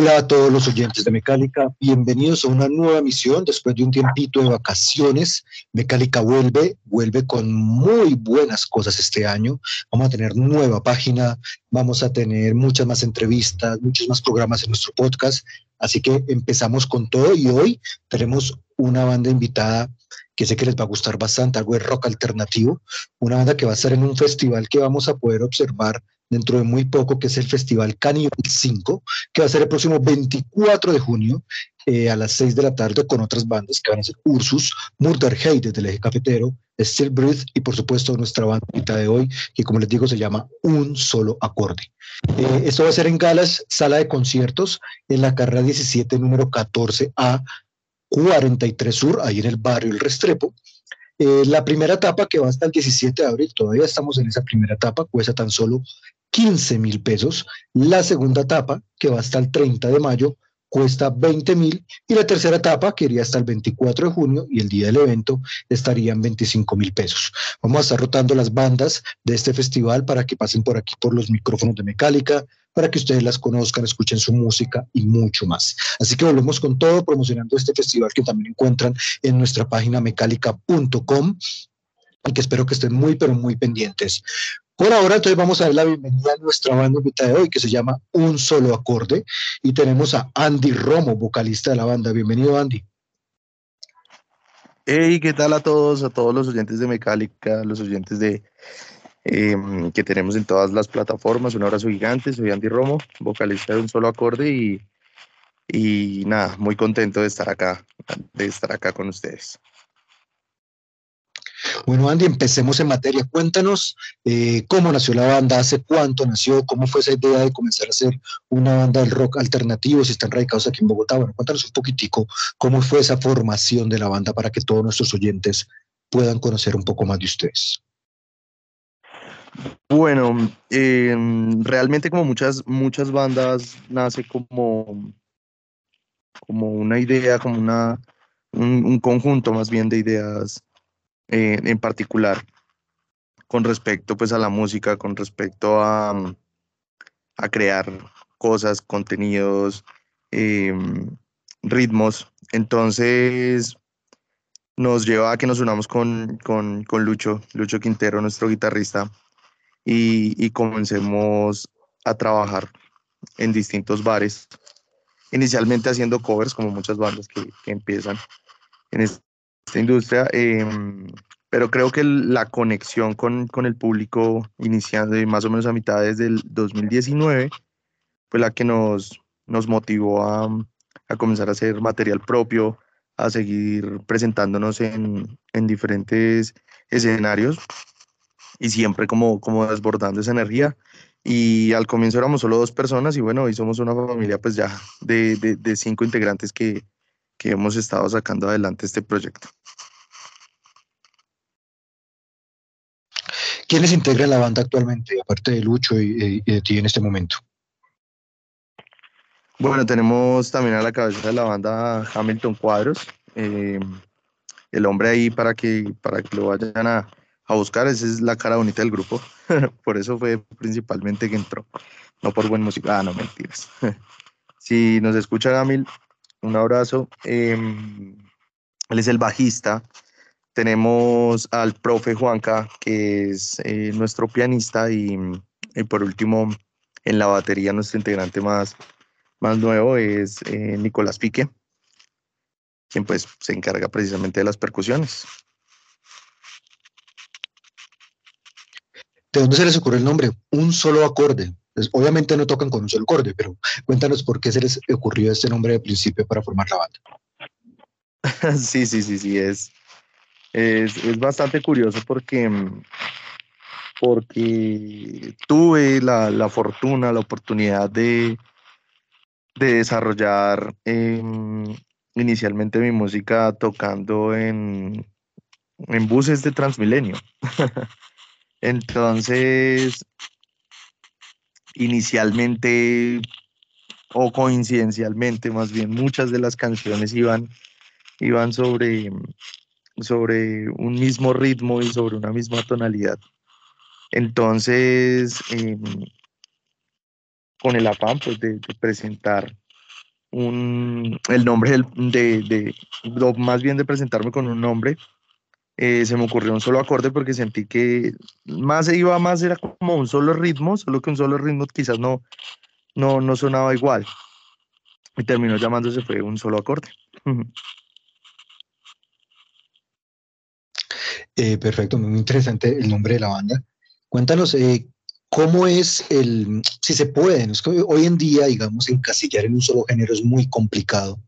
Hola a todos los oyentes de Mecálica, bienvenidos a una nueva misión después de un tiempito de vacaciones. Mecálica vuelve, vuelve con muy buenas cosas este año. Vamos a tener nueva página, vamos a tener muchas más entrevistas, muchos más programas en nuestro podcast. Así que empezamos con todo y hoy tenemos una banda invitada que sé que les va a gustar bastante, algo de rock alternativo, una banda que va a estar en un festival que vamos a poder observar dentro de muy poco, que es el Festival Canibal 5, que va a ser el próximo 24 de junio eh, a las 6 de la tarde con otras bandas que van a ser Ursus, Murder Hate desde el eje cafetero, Still Breathe y por supuesto nuestra banda de hoy, que como les digo se llama Un Solo Acorde. Eh, esto va a ser en Galas, sala de conciertos, en la carrera 17, número 14A, 43 Sur, ahí en el barrio El Restrepo. Eh, la primera etapa que va hasta el 17 de abril, todavía estamos en esa primera etapa, cuesta tan solo 15 mil pesos. La segunda etapa, que va hasta el 30 de mayo, cuesta 20 mil. Y la tercera etapa, que iría hasta el 24 de junio y el día del evento, estarían 25 mil pesos. Vamos a estar rotando las bandas de este festival para que pasen por aquí por los micrófonos de Mecálica, para que ustedes las conozcan, escuchen su música y mucho más. Así que volvemos con todo promocionando este festival que también encuentran en nuestra página mecálica.com y que espero que estén muy, pero muy pendientes. Por ahora, entonces vamos a dar la bienvenida a nuestra banda invitada de hoy, que se llama Un Solo Acorde, y tenemos a Andy Romo, vocalista de la banda. Bienvenido, Andy. Hey, ¿qué tal a todos? A todos los oyentes de Mecálica, los oyentes de eh, que tenemos en todas las plataformas. Un abrazo gigante, soy Andy Romo, vocalista de Un Solo Acorde, y nada, muy contento de estar acá, de estar acá con ustedes. Bueno, Andy, empecemos en materia. Cuéntanos eh, cómo nació la banda, hace cuánto nació, cómo fue esa idea de comenzar a hacer una banda del rock alternativo, si están radicados aquí en Bogotá. Bueno, cuéntanos un poquitico cómo fue esa formación de la banda para que todos nuestros oyentes puedan conocer un poco más de ustedes. Bueno, eh, realmente como muchas, muchas bandas nace como, como una idea, como una, un, un conjunto más bien de ideas eh, en particular con respecto pues a la música, con respecto a, a crear cosas, contenidos, eh, ritmos. Entonces nos lleva a que nos unamos con, con, con Lucho, Lucho Quintero, nuestro guitarrista, y, y comencemos a trabajar en distintos bares, inicialmente haciendo covers como muchas bandas que, que empiezan en esta industria, eh, pero creo que la conexión con, con, el público iniciando más o menos a mitad desde el 2019 fue la que nos, nos motivó a, a comenzar a hacer material propio, a seguir presentándonos en, en diferentes escenarios y siempre como, como desbordando esa energía. Y al comienzo éramos solo dos personas y bueno, hoy somos una familia pues ya de, de, de cinco integrantes que, que hemos estado sacando adelante este proyecto. ¿Quiénes integran la banda actualmente, aparte de Lucho y, y de ti en este momento? Bueno, tenemos también a la cabeza de la banda Hamilton Cuadros, eh, el hombre ahí para que, para que lo vayan a, a buscar, esa es la cara bonita del grupo, por eso fue principalmente que entró, no por buen música, ah, no, mentiras. si nos escucha Gamil, un abrazo. Eh, él es el bajista. Tenemos al profe Juanca, que es eh, nuestro pianista, y, y, por último, en la batería, nuestro integrante más, más nuevo es eh, Nicolás Pique, quien pues se encarga precisamente de las percusiones. ¿De dónde se les ocurre el nombre? Un solo acorde. Pues, obviamente no tocan con un solo acorde, pero cuéntanos por qué se les ocurrió este nombre de principio para formar la banda. Sí, sí, sí, sí, es, es, es bastante curioso porque, porque tuve la, la fortuna, la oportunidad de, de desarrollar em, inicialmente mi música tocando en, en buses de Transmilenio. Entonces, inicialmente o coincidencialmente, más bien, muchas de las canciones iban, iban sobre, sobre un mismo ritmo y sobre una misma tonalidad. Entonces, em, con el afán pues, de, presentar un, el nombre del- de, de, más bien de presentarme con un nombre, eh, se me ocurrió un solo acorde porque sentí que más se iba más, era como un solo ritmo, solo que un solo ritmo quizás no, no, no sonaba igual. Y terminó llamándose fue un solo acorde. Eh, perfecto, muy interesante el nombre de la banda. Cuéntanos, eh, ¿cómo es el, si se puede, ¿no? es que hoy en día, digamos, encasillar en un solo género es muy complicado,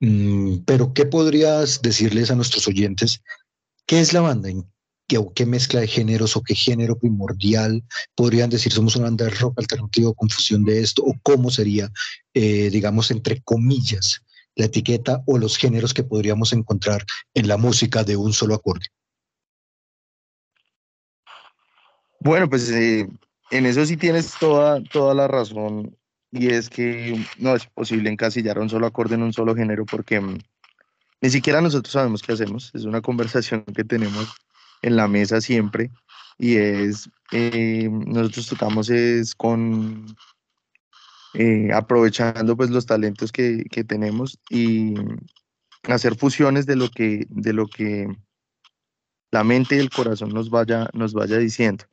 Mm, pero ¿qué podrías decirles a nuestros oyentes? ¿Qué es la banda? ¿En qué, o qué mezcla de géneros o qué género primordial podrían decir somos una banda de rock alternativo con fusión de esto? ¿O cómo sería, eh, digamos, entre comillas, la etiqueta o los géneros que podríamos encontrar en la música de un solo acorde? Bueno, pues eh, en eso sí tienes toda, toda la razón. Y es que no es posible encasillar un solo acorde en un solo género porque mm, ni siquiera nosotros sabemos qué hacemos. Es una conversación que tenemos en la mesa siempre. Y es, eh, nosotros tocamos es con, eh, aprovechando pues los talentos que, que tenemos y hacer fusiones de lo que, de lo que la mente y el corazón nos vaya, nos vaya diciendo.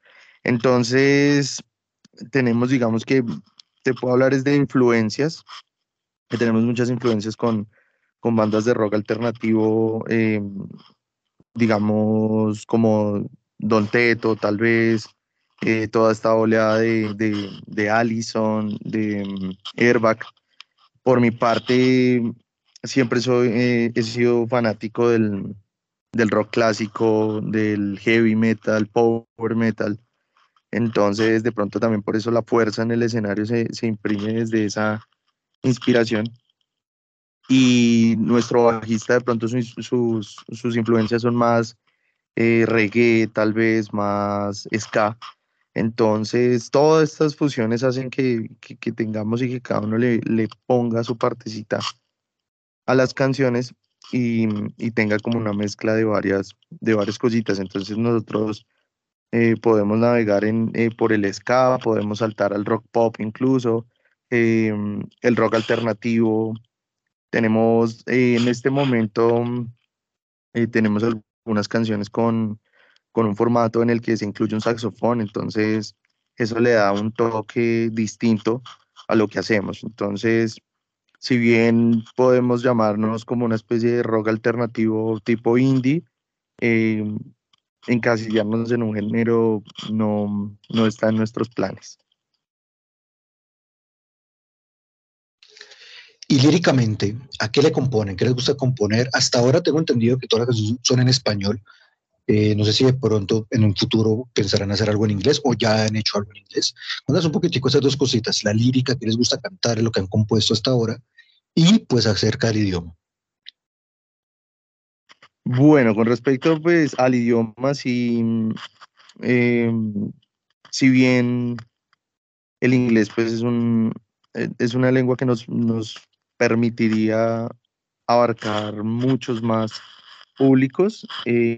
Entonces, tenemos, digamos que te puedo hablar es de influencias, que tenemos muchas influencias con, con bandas de rock alternativo, eh, digamos como Don Teto, tal vez, eh, toda esta oleada de, de, de Allison, de mm, Airbag. Por mi parte, siempre soy, eh, he sido fanático del, del rock clásico, del heavy metal, power metal. Entonces, de pronto también por eso la fuerza en el escenario se, se imprime desde esa inspiración. Y nuestro bajista, de pronto sus, sus, sus influencias son más eh, reggae, tal vez más ska. Entonces, todas estas fusiones hacen que, que, que tengamos y que cada uno le, le ponga su partecita a las canciones y, y tenga como una mezcla de varias, de varias cositas. Entonces, nosotros eh, podemos navegar eh, por el ska, podemos saltar al rock pop incluso, eh, el rock alternativo. Tenemos eh, en este momento, eh, tenemos algunas canciones con, con un formato en el que se incluye un saxofón, entonces eso le da un toque distinto a lo que hacemos. Entonces, si bien podemos llamarnos como una especie de rock alternativo tipo indie, eh, encasillarnos en un género no, no está en nuestros planes. Y líricamente, ¿a qué le componen? ¿Qué les gusta componer? Hasta ahora tengo entendido que todas las canciones son en español. Eh, no sé si de pronto en un futuro pensarán hacer algo en inglés o ya han hecho algo en inglés. Cuéntanos un poquitico esas dos cositas, la lírica, que les gusta cantar, lo que han compuesto hasta ahora, y pues acerca del idioma. Bueno, con respecto pues al idioma, si, eh, si bien el inglés pues es, un, eh, es una lengua que nos, nos permitiría abarcar muchos más públicos, eh,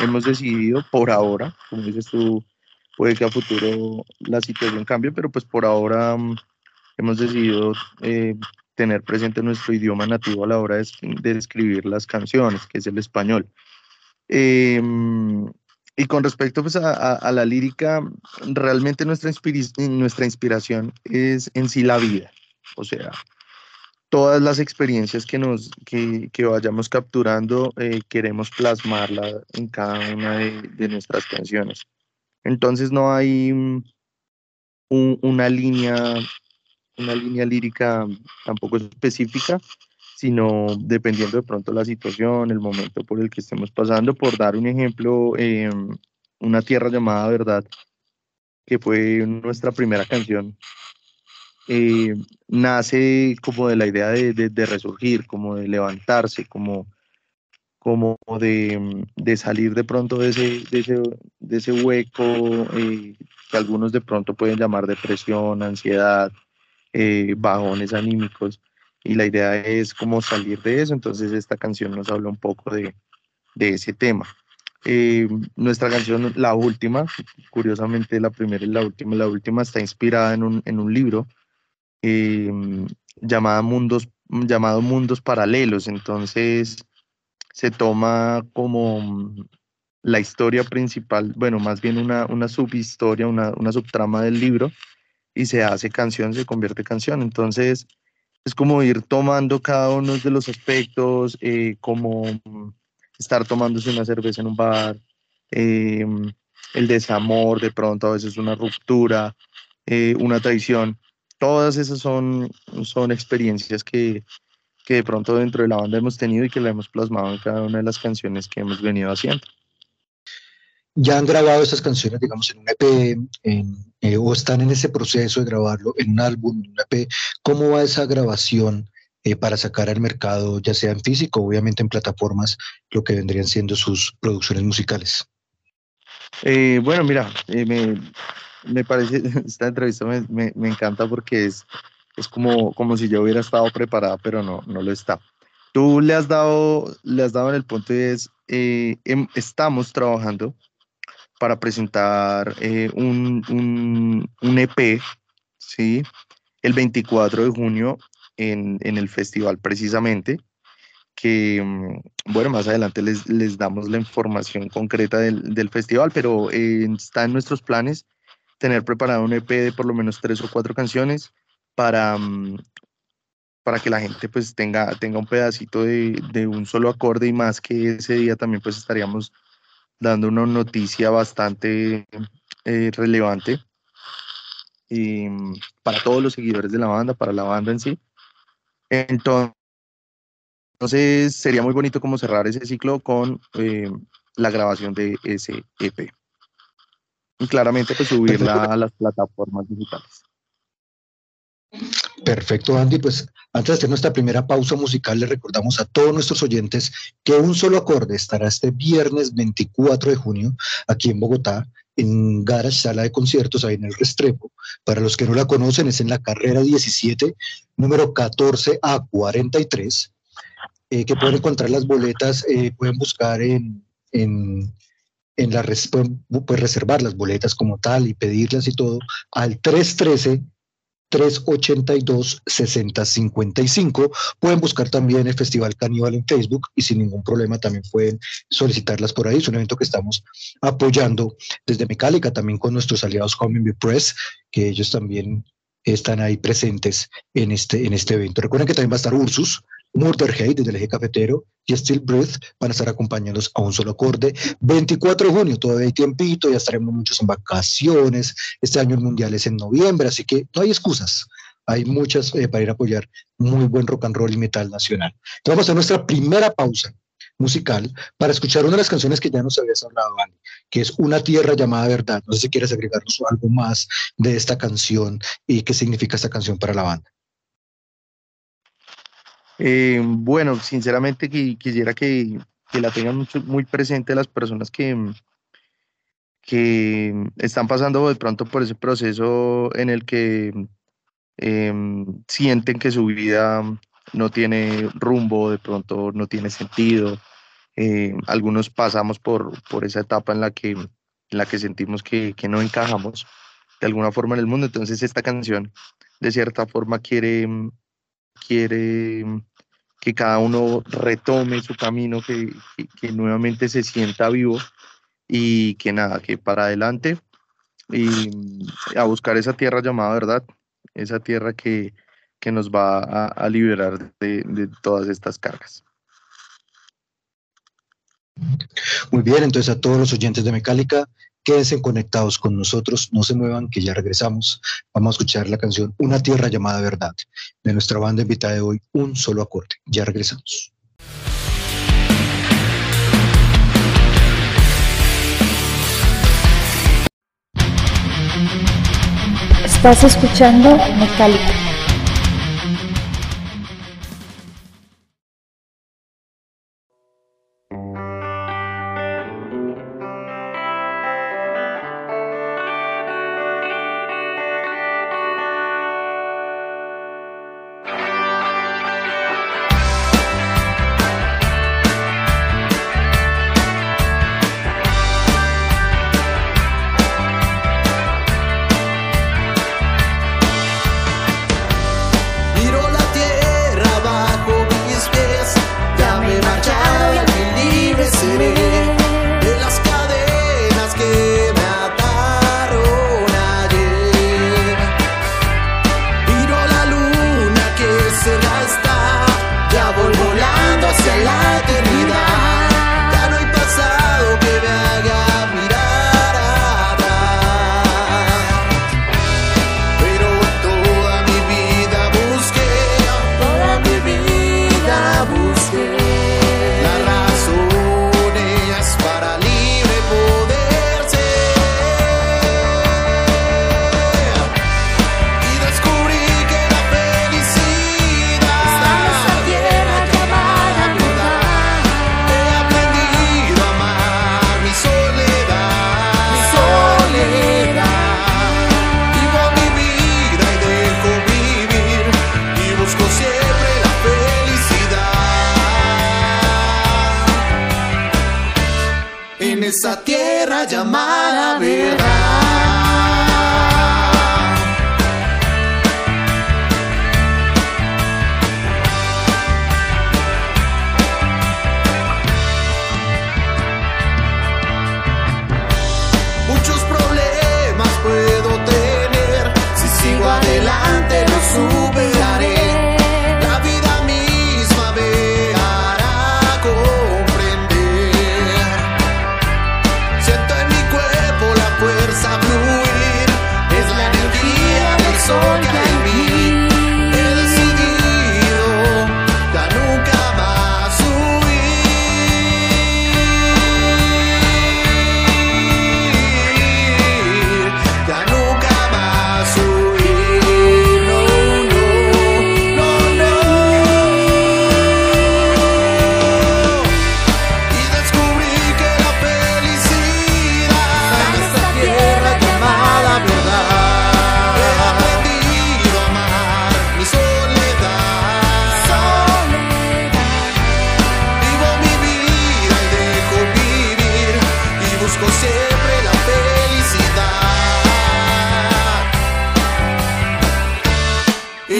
hemos decidido por ahora, como dices tú, puede que a futuro la situación cambie, pero pues por ahora mm, hemos decidido tener presente nuestro idioma nativo a la hora de, de escribir las canciones, que es el español. Em, y con respecto pues, a, a- a la lírica, realmente nuestra, nuestra inspiración es en sí la vida. O sea, todas las experiencias que, nos, que, que vayamos capturando, eh, queremos plasmarla en cada una de, de nuestras canciones. Entonces no hay un- una línea, una línea lírica tampoco específica, sino dependiendo de pronto la situación, el momento por el que estemos pasando. Por dar un ejemplo, em, una tierra llamada Verdad, que fue nuestra primera canción, eh, nace como de la idea de, resurgir, como de levantarse, como, como de, de, salir de pronto de ese, de ese, de ese hueco eh, que algunos de pronto pueden llamar depresión, ansiedad, eh, bajones anímicos. Y la idea es como salir de eso, entonces esta canción nos habla un poco de, de ese tema. nuestra canción, la última, curiosamente la primera y la última, la última está inspirada en un, en un libro Em, llamada mundos, llamado Mundos Paralelos. Entonces se toma como la historia principal, bueno, más bien una, una subhistoria, una, una subtrama del libro, y se hace canción, se convierte en canción. Entonces es como ir tomando cada uno de los aspectos, eh, como estar tomándose una cerveza en un bar, em, el desamor, de pronto a veces una ruptura, eh, una traición todas esas son, son experiencias que, que de pronto dentro de la banda hemos tenido y que la hemos plasmado en cada una de las canciones que hemos venido haciendo. ¿Ya han grabado esas canciones, digamos, en un EP eh, o están en ese proceso de grabarlo en un álbum, en un EP? ¿Cómo va esa grabación eh, para sacar al mercado, ya sea en físico, obviamente en plataformas, lo que vendrían siendo sus producciones musicales? Eh, bueno, mira, me, me parece, esta entrevista me, me, me, encanta porque es, es como, como si yo hubiera estado preparada, pero no, no lo está. Tú le has dado, le has dado en el punto y es, eh, em, estamos trabajando para presentar eh, un, un, un, EP, ¿sí? El 24 de junio en, en el festival precisamente, que, mm, bueno, más adelante les, les damos la información concreta del, del festival, pero eh, está en nuestros planes tener preparado un EP de por lo menos tres o cuatro canciones para, mm, para que la gente pues tenga, tenga un pedacito de, de, un solo acorde y más que ese día también pues estaríamos dando una noticia bastante eh, relevante y, mm, para todos los seguidores de la banda, para la banda en sí. Entonces, sería muy bonito como cerrar ese ciclo con eh, la grabación de ese EP y claramente pues subirla a las plataformas digitales. Perfecto, Andy. Pues antes de hacer nuestra primera pausa musical, le recordamos a todos nuestros oyentes que un solo acorde estará este viernes 24 de junio aquí en Bogotá, en Garage Sala de Conciertos, ahí en el Restrepo. Para los que no la conocen, es en la carrera 17, número 14 a 43, eh, que pueden encontrar las boletas, eh, pueden buscar en, en la pueden, reservar las boletas como tal y pedirlas y todo al 313 382 6055. Pueden buscar también el Festival Caníbal en Facebook y sin ningún problema también pueden solicitarlas por ahí. Es un evento que estamos apoyando desde Mecálica, también con nuestros aliados Coming Press, que ellos también están ahí presentes en este, en este evento. Recuerden que también va a estar Ursus, Murderhead desde el eje cafetero y Still Breath van a estar acompañándonos a un solo acorde. 24 de junio, todavía hay tiempito, ya estaremos muchos en vacaciones. Este año el mundial es en noviembre, así que no hay excusas. Hay muchas eh, para ir a apoyar muy buen rock and roll y metal nacional. Entonces vamos a nuestra primera pausa musical para escuchar una de las canciones que ya nos habías hablado, que es Una tierra llamada verdad. No sé si quieres agregarnos algo más de esta canción y qué significa esta canción para la banda. Eh, bueno, sinceramente quisiera que, la tengan muy presente las personas que, que están pasando de pronto por ese proceso en el que em, sienten que su vida no tiene rumbo, de pronto no tiene sentido. Eh, algunos pasamos por, por esa etapa en la que, en la que sentimos que, que no encajamos de alguna forma en el mundo. Entonces esta canción de cierta forma quiere quiere que cada uno retome su camino, que, que, nuevamente se sienta vivo y que nada, que para adelante y a buscar esa tierra llamada verdad, esa tierra que, que nos va a, a liberar de, de, todas estas cargas. Muy bien, entonces a todos los oyentes de Mecálica, Quédense conectados con nosotros, no se muevan, que ya regresamos. Vamos a escuchar la canción Una tierra llamada verdad de nuestra banda invitada de hoy, Un solo acorde. Ya regresamos. Estás escuchando Metallica.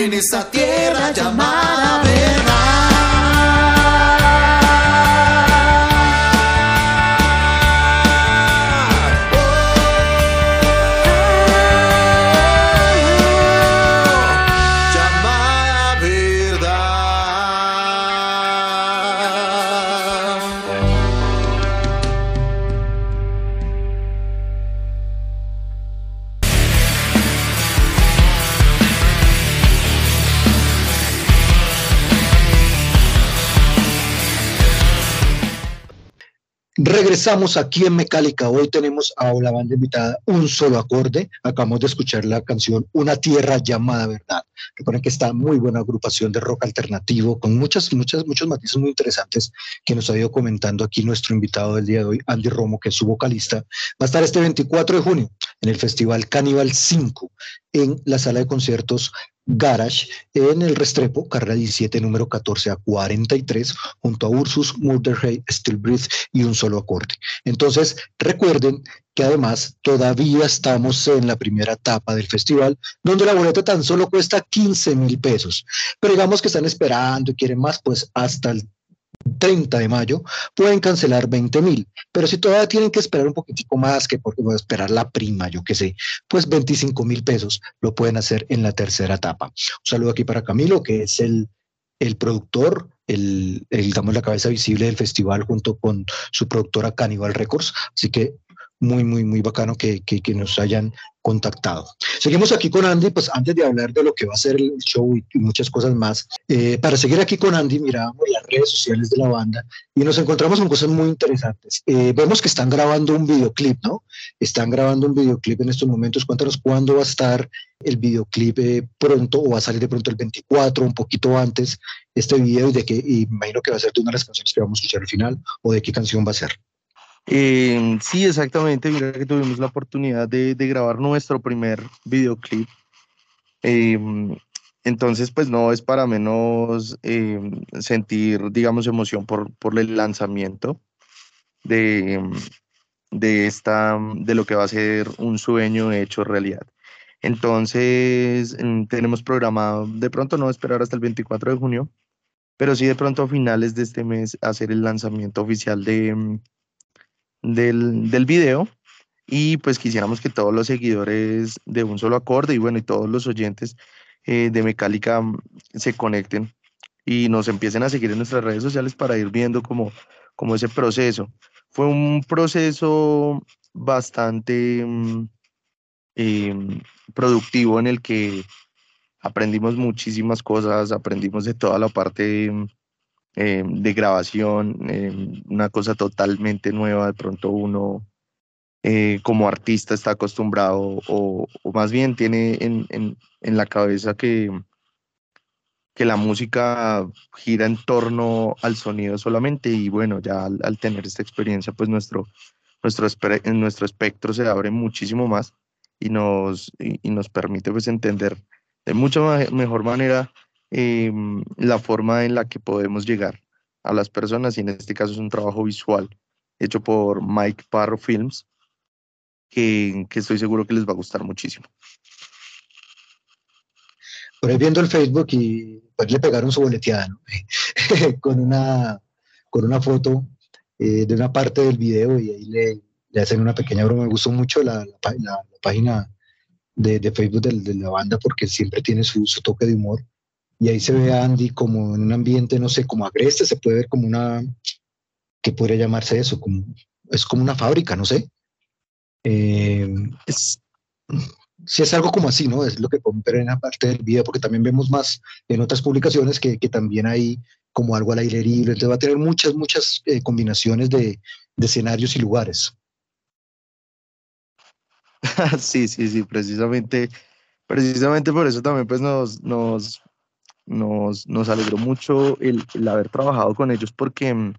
En esa tierra llamada Regresamos aquí en Mecálica. Hoy tenemos a la banda invitada Un Solo Acorde. Acabamos de escuchar la canción Una Tierra Llamada Verdad. Recuerden que está muy buena agrupación de rock alternativo con muchas, muchas, muchos matices muy interesantes que nos ha ido comentando aquí nuestro invitado del día de hoy, Andy Romo, que es su vocalista. Va a estar este 24 de junio en el Festival Cannibal 5 en la sala de conciertos Garage en el Restrepo, carrera 17, número 14 a 43, junto a Ursus, Murderhead, Still y un solo acorde. Entonces, recuerden que además todavía estamos en la primera etapa del festival, donde la boleta tan solo cuesta 15 mil pesos. Pero digamos que están esperando y quieren más, pues hasta el 30 de mayo pueden cancelar 20 mil, pero si todavía tienen que esperar un poquitico más que porque voy a esperar la prima, yo qué sé, pues 25 mil pesos lo pueden hacer en la tercera etapa. Un saludo aquí para Camilo, que es el, el productor, el, el, digamos, la cabeza visible del festival junto con su productora Cannibal Records. Así que muy, muy, muy bacano que, que, que, nos hayan contactado. Seguimos aquí con Andy, pues antes de hablar de lo que va a ser el show y, muchas cosas más, eh, para seguir aquí con Andy, miramos las redes sociales de la banda y nos encontramos con cosas muy interesantes. Eh, vemos que están grabando un videoclip, ¿no? Están grabando un videoclip en estos momentos. Cuéntanos cuándo va a estar el videoclip eh, pronto o va a salir de pronto el 24, un poquito antes, este video y de que, y imagino que va a ser de una de las canciones que vamos a escuchar al final o de qué canción va a ser. Eh, sí, exactamente. Mira que tuvimos la oportunidad de, grabar nuestro primer videoclip. Eh, entonces, pues no es para menos eh, sentir, digamos, emoción por, por el lanzamiento de, de, esta, de lo que va a ser un sueño hecho realidad. Entonces, mm, tenemos programado, de pronto no esperar hasta el 24 de junio, pero sí de pronto a finales de este mes hacer el lanzamiento oficial de, del, del video y pues quisiéramos que todos los seguidores de un solo acorde y bueno, y todos los oyentes eh, de Mecálica mm, se conecten y nos empiecen a seguir en nuestras redes sociales para ir viendo como, como ese proceso. Fue un proceso bastante eh, productivo en el que aprendimos muchísimas cosas, aprendimos de toda la parte eh, de grabación, eh, una cosa totalmente nueva, de pronto uno eh, como artista está acostumbrado o, más bien tiene en, en, la cabeza que, que la música gira en torno al sonido solamente y bueno, ya al, tener esta experiencia pues nuestro, nuestro, nuestro espectro se abre muchísimo más y nos, y nos permite pues entender de mucha mejor manera eh, la forma en la que podemos llegar a las personas y en este caso es un trabajo visual hecho por Mike Parro Films que, que estoy seguro que les va a gustar muchísimo. Por ahí viendo el Facebook y pues le pegaron su boleteada ¿no? con, una, con una foto eh, de una parte del video y ahí le, le, hacen una pequeña broma. Me gustó mucho la, la, la, página de, de Facebook de, de, la banda porque siempre tiene su, su toque de humor y ahí se ve a Andy como en un ambiente, no sé, como agreste, se puede ver como una, ¿qué podría llamarse eso? Como, es como una fábrica, no sé. Eh, es, si es algo como así, ¿no? Es lo que podemos en la parte del video, porque también vemos más en otras publicaciones que, que también hay como algo al aire libre, entonces va a tener muchas, muchas eh, combinaciones de, de escenarios y lugares. sí, sí, sí, precisamente, precisamente por eso también pues nos, nos nos, nos alegró mucho el, el, haber trabajado con ellos porque mm,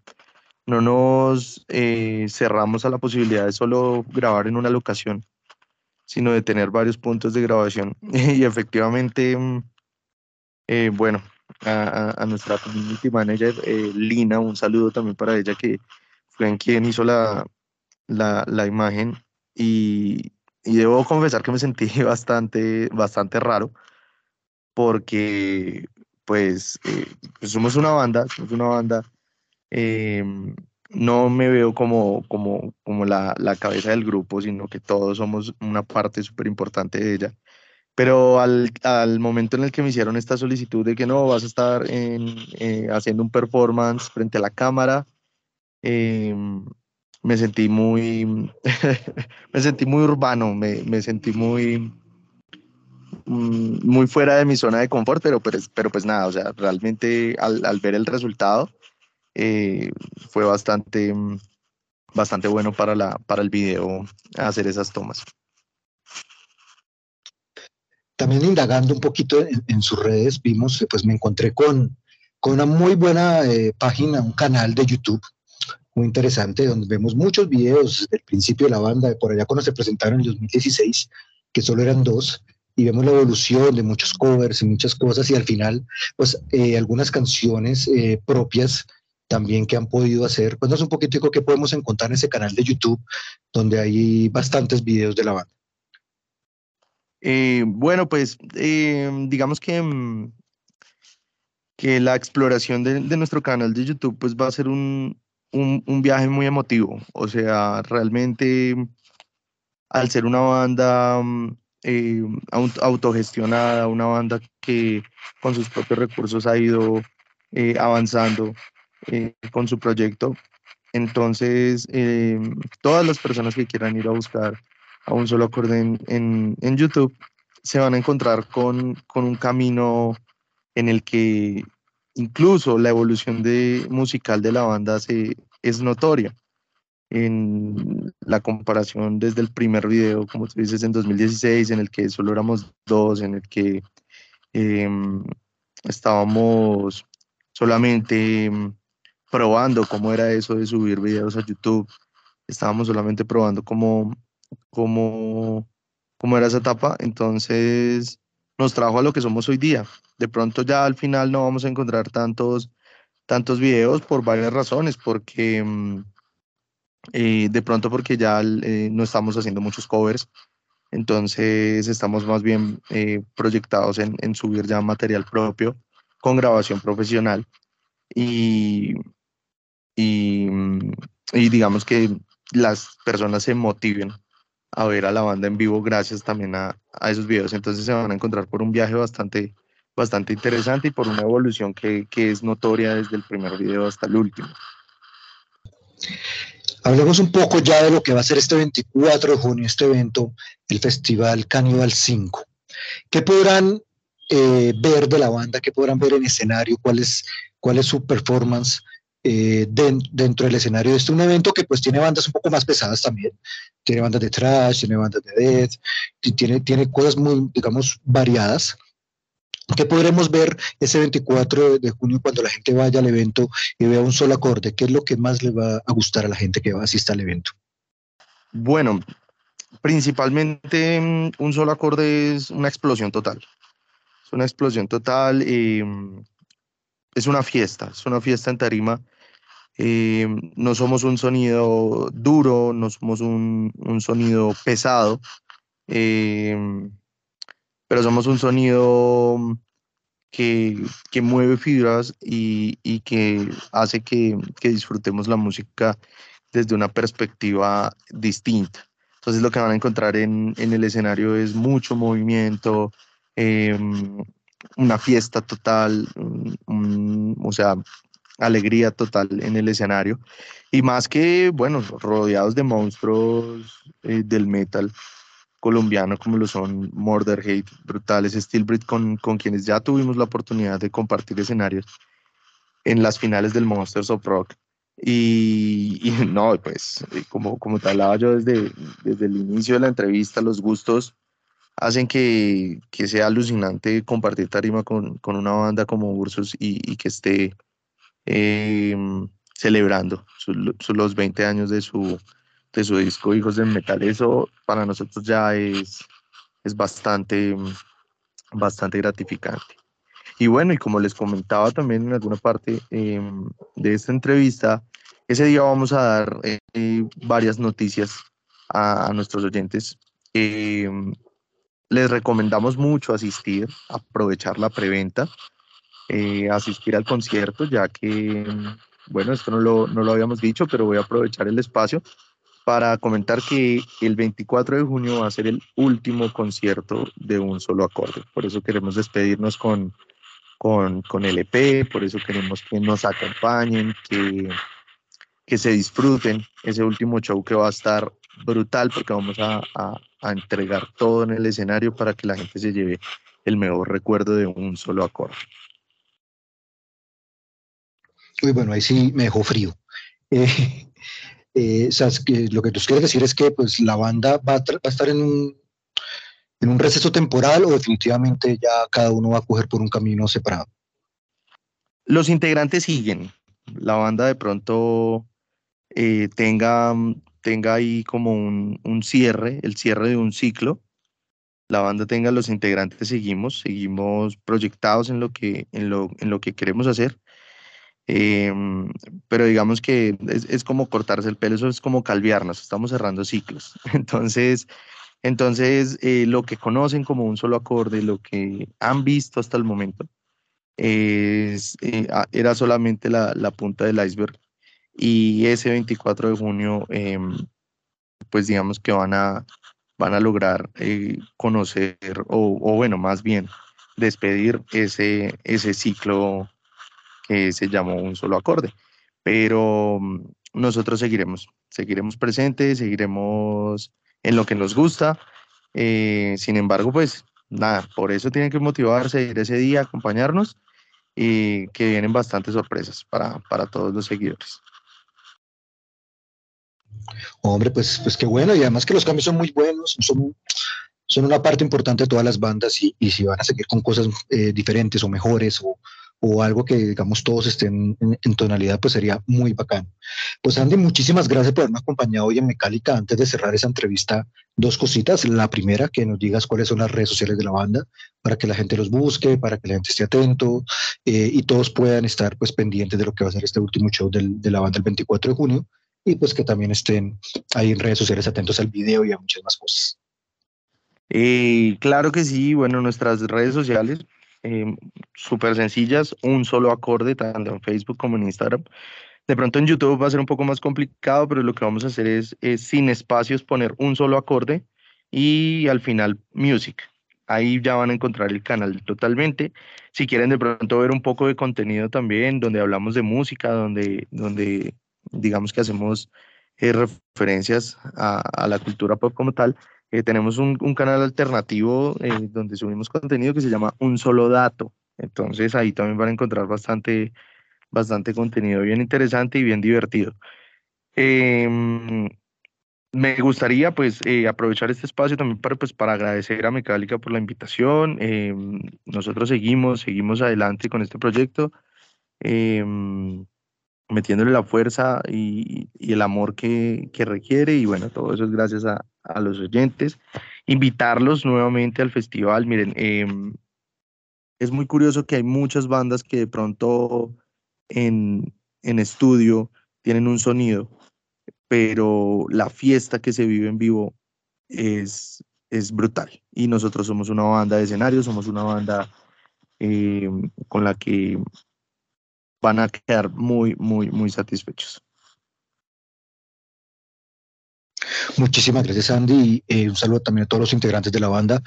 no nos eh, cerramos a la posibilidad de solo grabar en una locación, sino de tener varios puntos de grabación. y efectivamente, mm, eh, bueno, a, a, nuestra community manager, eh, Lina, un saludo también para ella, que fue en quien hizo la, la, la imagen. Y, y, debo confesar que me sentí bastante, bastante raro porque pues, eh, pues, somos una banda, somos una banda, eh, no me veo como, como, como la, la, cabeza del grupo, sino que todos somos una parte súper importante de ella. Pero al, al, momento en el que me hicieron esta solicitud de que no, vas a estar en, eh, haciendo un performance frente a la cámara, em, me sentí muy, me sentí muy urbano, me, me sentí muy, muy fuera de mi zona de confort, pero, pero, pero pues nada, o sea, realmente al, al ver el resultado eh, fue bastante, mm, bastante bueno para, la, para el video hacer esas tomas. También indagando un poquito en, en sus redes, vimos, pues me encontré con, con una muy buena eh, página, un canal de YouTube muy interesante, donde vemos muchos videos desde el principio de la banda, por allá cuando se presentaron en 2016, que solo eran dos, y vemos la evolución de muchos covers y muchas cosas y al final, pues eh, algunas canciones eh, propias también que han podido hacer. Cuéntanos un poquito qué podemos encontrar en ese canal de YouTube donde hay bastantes videos de la banda. Eh, bueno, pues digamos que, mm, que la exploración de, nuestro canal de YouTube pues va a ser un, un, un viaje muy emotivo. O sea, realmente al ser una banda mm, eh, autogestionada, una banda que con sus propios recursos ha ido eh, avanzando eh, con su proyecto. entonces, eh, todas las personas que quieran ir a buscar a un solo acorde en, en, YouTube se van a encontrar con, con un camino en el que incluso la evolución de, musical de la banda se, es notoria. En la comparación desde el primer video, como tú dices, en 2016, en el que solo éramos dos, en el que em, estábamos solamente em, probando cómo era eso de subir videos a YouTube, estábamos solamente probando cómo, cómo, cómo era esa etapa, entonces nos trajo a lo que somos hoy día. De pronto ya al final no vamos a encontrar tantos, tantos videos por varias razones, porque mm, eh, de pronto porque ya eh, no estamos haciendo muchos covers, entonces estamos más bien eh, proyectados en, en, subir ya material propio con grabación profesional y, y, mm, y digamos que las personas se motiven a ver a la banda en vivo gracias también a, a, esos videos. Entonces se van a encontrar por un viaje bastante, bastante interesante y por una evolución que, que es notoria desde el primer video hasta el último. Hablemos un poco ya de lo que va a ser este 24 de junio, este evento, el Festival Caníbal 5. ¿Qué podrán eh, ver de la banda? ¿Qué podrán ver en escenario? ¿Cuál es, es su performance? eh, de, dentro del escenario este un evento que pues tiene bandas un poco más pesadas también, tiene bandas de trash, tiene bandas de death, tiene, tiene cosas muy, digamos, variadas. ¿Qué podremos ver ese 24 de junio cuando la gente vaya al evento y vea un solo acorde? ¿Qué es lo que más le va a gustar a la gente que va a asistir al evento? Bueno, principalmente un solo acorde es una explosión total. Es una explosión total. Eh, es una fiesta, es una fiesta en tarima eh, no somos un sonido duro, no somos un, un sonido pesado, eh, pero somos un sonido que, que mueve fibras y, y que hace que, que, disfrutemos la música desde una perspectiva distinta. Entonces lo que van a encontrar en, en el escenario es mucho movimiento, eh, una fiesta total, um, o sea, alegría total en el escenario. Y más que, bueno, rodeados de monstruos eh, del metal colombiano como lo son Murder Hate, Brutales, Steelbreed, con, con quienes ya tuvimos la oportunidad de compartir escenarios en las finales del Monsters of Rock. Y, y no, pues eh, como, como te hablaba yo desde, desde el inicio de la entrevista, los gustos hacen que, que sea alucinante compartir tarima con, con una banda como Ursus y, y que esté eh, celebrando su, los 20 años de su, de su disco Hijos del Metal. Eso para nosotros ya es, es bastante, bastante gratificante. Y bueno, y como les comentaba también en alguna parte eh, de esta entrevista, ese día vamos a dar eh, varias noticias a, a nuestros oyentes. Eh, les recomendamos mucho asistir, aprovechar la preventa eh, asistir al concierto, ya que, bueno, esto no lo, no lo habíamos dicho, pero voy a aprovechar el espacio para comentar que el 24 de junio va a ser el último concierto de un solo acorde. Por eso queremos despedirnos con, con, con el EP, por eso queremos que nos acompañen, que, que se disfruten ese último show que va a estar brutal porque vamos a, a, a entregar todo en el escenario para que la gente se lleve el mejor recuerdo de un solo acorde. Uy, bueno, ahí sí me dejó frío. Eh, eh, lo que tú quieres decir es que pues, la banda va a, va a estar en un, en un receso temporal o definitivamente ya cada uno va a coger por un camino separado. Los integrantes siguen. La banda de pronto eh, tenga, tenga ahí como un, un, cierre, el cierre de un ciclo. La banda tenga los integrantes, seguimos, seguimos proyectados en lo que, en lo, en lo que queremos hacer. Eh, pero digamos que es, es, como cortarse el pelo, eso es como calviarnos, estamos cerrando ciclos. Entonces, entonces eh, lo que conocen como un solo acorde, lo que han visto hasta el momento, es, eh, era solamente la, la, punta del iceberg. Y ese 24 de junio, em, pues digamos que van a, van a lograr eh, conocer, o, o bueno, más bien, despedir ese, ese ciclo que se llamó un solo acorde. Pero, nosotros seguiremos, seguiremos presentes, seguiremos en lo que nos gusta. Eh, sin embargo, pues nada, por eso tienen que motivarse, ir ese día, acompañarnos y que vienen bastantes sorpresas para, para todos los seguidores. Hombre, pues, pues qué bueno, y además que los cambios son muy buenos, son, son una parte importante de todas las bandas y, y si van a seguir con cosas eh, diferentes o mejores o, o algo que, digamos, todos estén en, tonalidad, pues sería muy bacano. Pues Andy, muchísimas gracias por haberme acompañado hoy en Mecálica. Antes de cerrar esa entrevista, dos cositas. La primera, que nos digas cuáles son las redes sociales de la banda, para que la gente los busque, para que la gente esté atento eh, y todos puedan estar pues pendientes de lo que va a ser este último show del, de la banda el 24 de junio y pues que también estén ahí en redes sociales atentos al video y a muchas más cosas. Eh, claro que sí, bueno, nuestras redes sociales, eh, súper sencillas, un solo acorde, tanto en Facebook como en Instagram. De pronto en YouTube va a ser un poco más complicado, pero lo que vamos a hacer es, sin espacios poner un solo acorde y al final music. Ahí ya van a encontrar el canal totalmente. Si quieren de pronto ver un poco de contenido también, donde hablamos de música, donde, donde digamos que hacemos eh, referencias a, la cultura pop como tal, eh, tenemos un, canal alternativo eh, donde subimos contenido que se llama Un Solo Dato. Entonces ahí también van a encontrar bastante, bastante contenido bien interesante y bien divertido. Eh, me gustaría pues eh, aprovechar este espacio también para, pues, para agradecer a Mecálica por la invitación. nosotros seguimos, seguimos adelante con este proyecto metiéndole la fuerza y, y el amor que, que, requiere. Y bueno, todo eso es gracias a, a, los oyentes. Invitarlos nuevamente al festival. Miren, eh, es muy curioso que hay muchas bandas que de pronto en, en estudio tienen un sonido, pero la fiesta que se vive en vivo es, es brutal. Y nosotros somos una banda de escenario, somos una banda eh, con la que van a quedar muy, muy, muy satisfechos. Muchísimas gracias, Andy. Eh, un saludo también a todos los integrantes de la banda.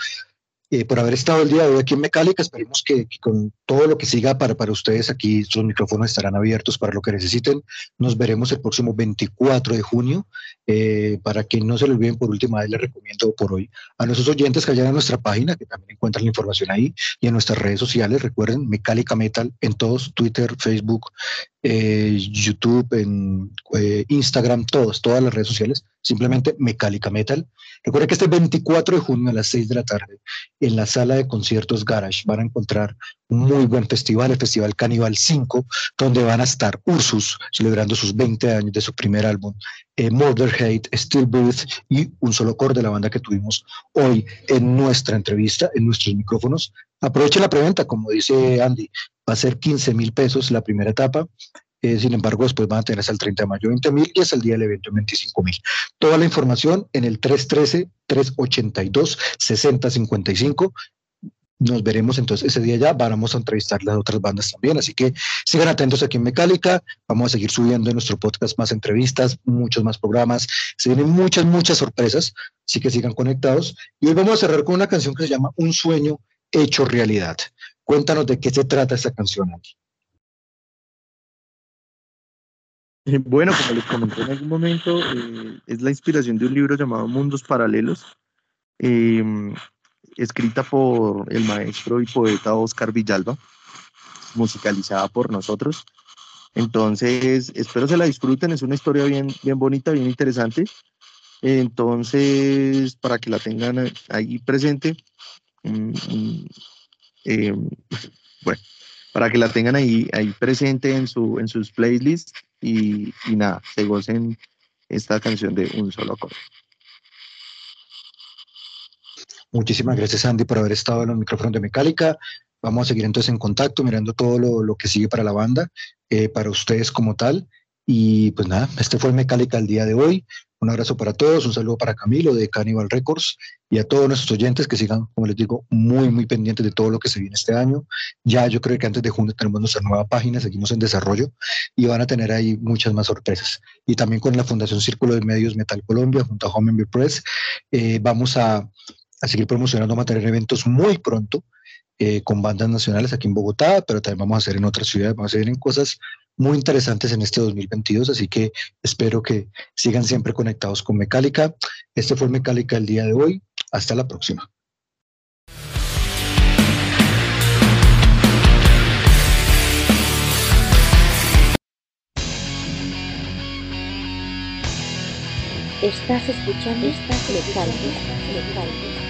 Eh, por haber estado el día de hoy aquí en Mecálica. Esperemos que, con todo lo que siga para, para ustedes aquí, sus micrófonos estarán abiertos para lo que necesiten. Nos veremos el próximo 24 de junio. Eh, para que no se lo olviden, por última vez les recomiendo por hoy a nuestros oyentes que vayan a nuestra página, que también encuentran la información ahí, y en nuestras redes sociales. Recuerden, Mecálica Metal en todos, Twitter, Facebook, eh, YouTube, en eh, Instagram, todos, todas las redes sociales, simplemente Mecálica Metal. Recuerden que este 24 de junio a las 6 de la tarde, en la sala de conciertos Garage, van a encontrar un muy buen festival, el Festival Caníbal 5, donde van a estar Ursus celebrando sus 20 años de su primer álbum, eh, Murder Hate, Stillbirth y un solo core de la banda que tuvimos hoy en nuestra entrevista, en nuestros micrófonos. Aprovechen la preventa, como dice Andy, va a ser 15 mil pesos la primera etapa. Eh, sin embargo, después van a tener hasta el 30 de mayo 20 mil y hasta el día del evento 25 mil. Toda la información en el 313-382-6055 nos veremos entonces ese día ya, vamos a entrevistar las otras bandas también, así que sigan atentos aquí en Mecálica, vamos a seguir subiendo en nuestro podcast más entrevistas, muchos más programas, se vienen muchas, muchas sorpresas, así que sigan conectados. Y hoy vamos a cerrar con una canción que se llama Un sueño hecho realidad. Cuéntanos de qué se trata esta canción, Andy. Bueno, como les comenté en algún momento, eh, es la inspiración de un libro llamado Mundos Paralelos. Eh, escrita por el maestro y poeta Oscar Villalba, musicalizada por nosotros. Entonces, espero se la disfruten, es una historia bien, bien bonita, bien interesante. Entonces, para que la tengan ahí presente, eh, bueno, para que la tengan ahí, ahí presente en, su, en sus playlists y, y nada, se gocen esta canción de un solo acorde. Muchísimas gracias, Andy, por haber estado en los micrófonos de Mecálica. Vamos a seguir entonces en contacto, mirando todo lo, lo que sigue para la banda, eh, para ustedes como tal. Y pues nada, este fue Mecálica el día de hoy. Un abrazo para todos, un saludo para Camilo de Cannibal Records y a todos nuestros oyentes que sigan, como les digo, muy, muy pendientes de todo lo que se viene este año. Ya yo creo que antes de junio tenemos nuestra nueva página, seguimos en desarrollo y van a tener ahí muchas más sorpresas. Y también con la Fundación Círculo de Medios Metal Colombia, junto a Home Press, eh, vamos a, a seguir promocionando, vamos a tener eventos muy pronto eh, con bandas nacionales aquí en Bogotá, pero también vamos a hacer en otras ciudades, vamos a hacer en cosas muy interesantes en este 2022, así que espero que sigan siempre conectados con Mecálica. Este fue Mecálica el día de hoy. Hasta la próxima. Estás escuchando, estás Mecálica.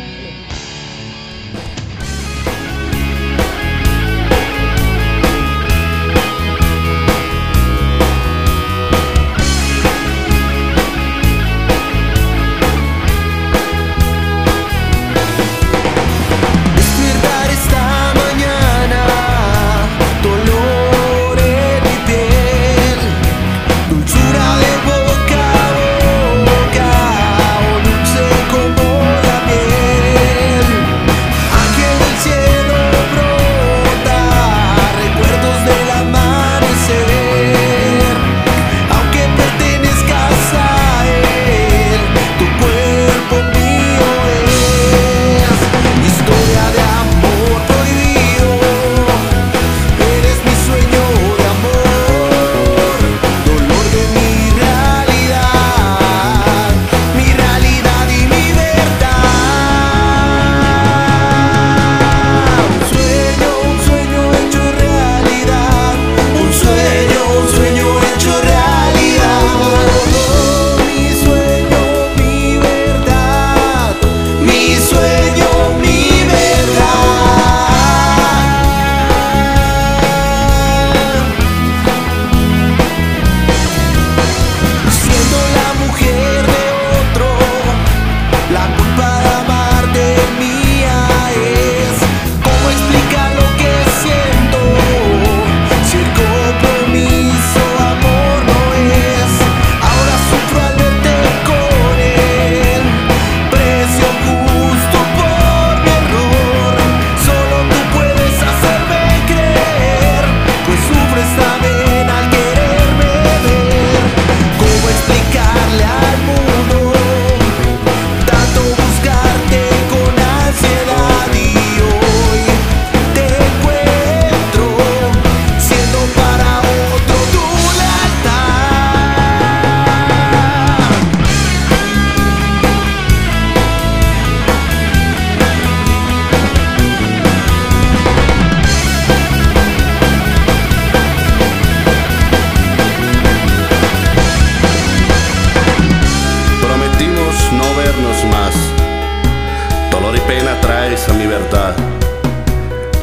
traes a mi verdad.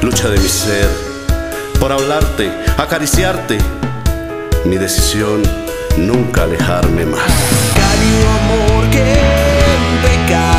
Lucha de mi ser, por hablarte, acariciarte, mi decisión nunca alejarme más. Amor que.